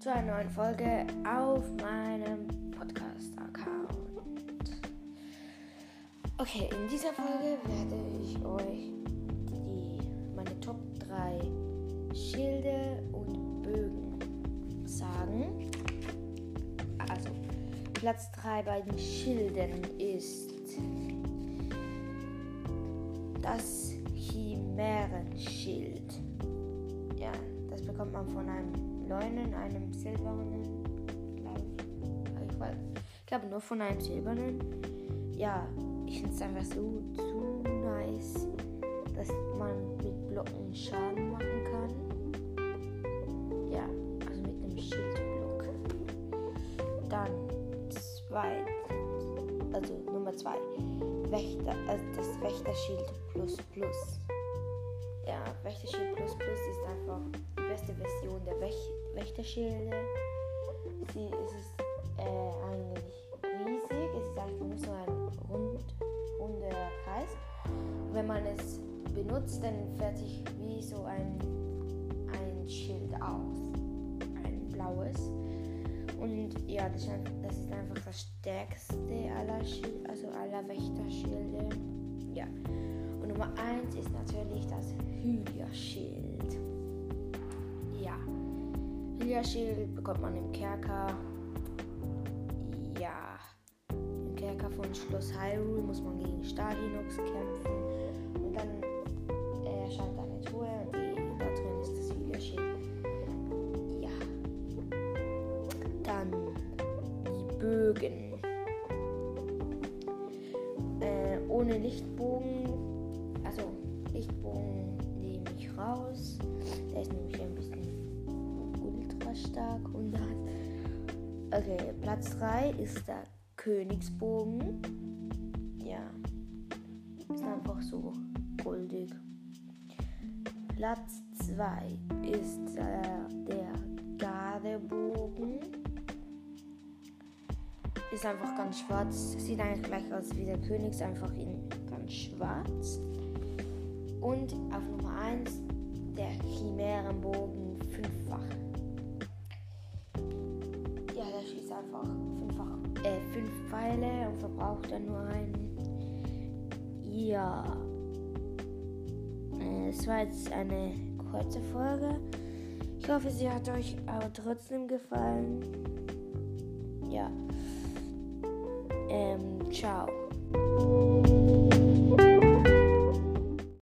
zu einer neuen Folge auf meinem Podcast-Account. Okay, in dieser Folge werde ich euch die, meine Top 3 Schilde und Bögen sagen. Also, Platz 3 bei den Schilden ist das Chimärenschild. Ja, das bekommt man von einem Leunen, einem silbernen, ich. Glaube nur von einem silbernen. Ja, ich finde es einfach so zu nice, dass man mit Blocken Schaden machen kann. Ja, also mit einem Schildblock. Dann zwei, also Nummer zwei, Wächter, also das Wächterschild plus plus. Ja, Wächterschild plus plus ist einfach die beste Version der Wäch Wächterschilde. Sie ist äh, eigentlich riesig, es ist einfach nur so ein rund, runder Kreis. Wenn man es benutzt, dann fährt sich wie so ein, ein Schild aus. Ein blaues. Und ja, das ist einfach das stärkste aller, Schild, also aller Wächterschilde. Ja. Und Nummer 1 ist natürlich das Hylia-Schild. Ja. Hylia-Schild bekommt man im Kerker. Ja. Im Kerker von Schloss Hyrule muss man gegen Stadinox kämpfen. Und dann äh, erscheint eine Truhe und da drin ist das Hylia-Schild. Ja. Dann die Bögen. Ohne Lichtbogen. Also Lichtbogen nehme ich raus. Der ist nämlich ein bisschen ultra stark. Und dann. Okay, Platz 3 ist der Königsbogen. Ja. Ist einfach so goldig. Platz 2 ist äh, der Ist einfach ganz schwarz. Sieht eigentlich gleich aus wie der Königs, einfach in ganz schwarz. Und auf Nummer 1 der Chimärenbogen fünffach. Ja, der schießt einfach fünffach, äh, fünf Pfeile und verbraucht dann nur einen. Ja. Äh, Es war jetzt eine kurze Folge. Ich hoffe, sie hat euch aber trotzdem gefallen. Ja. Tchau!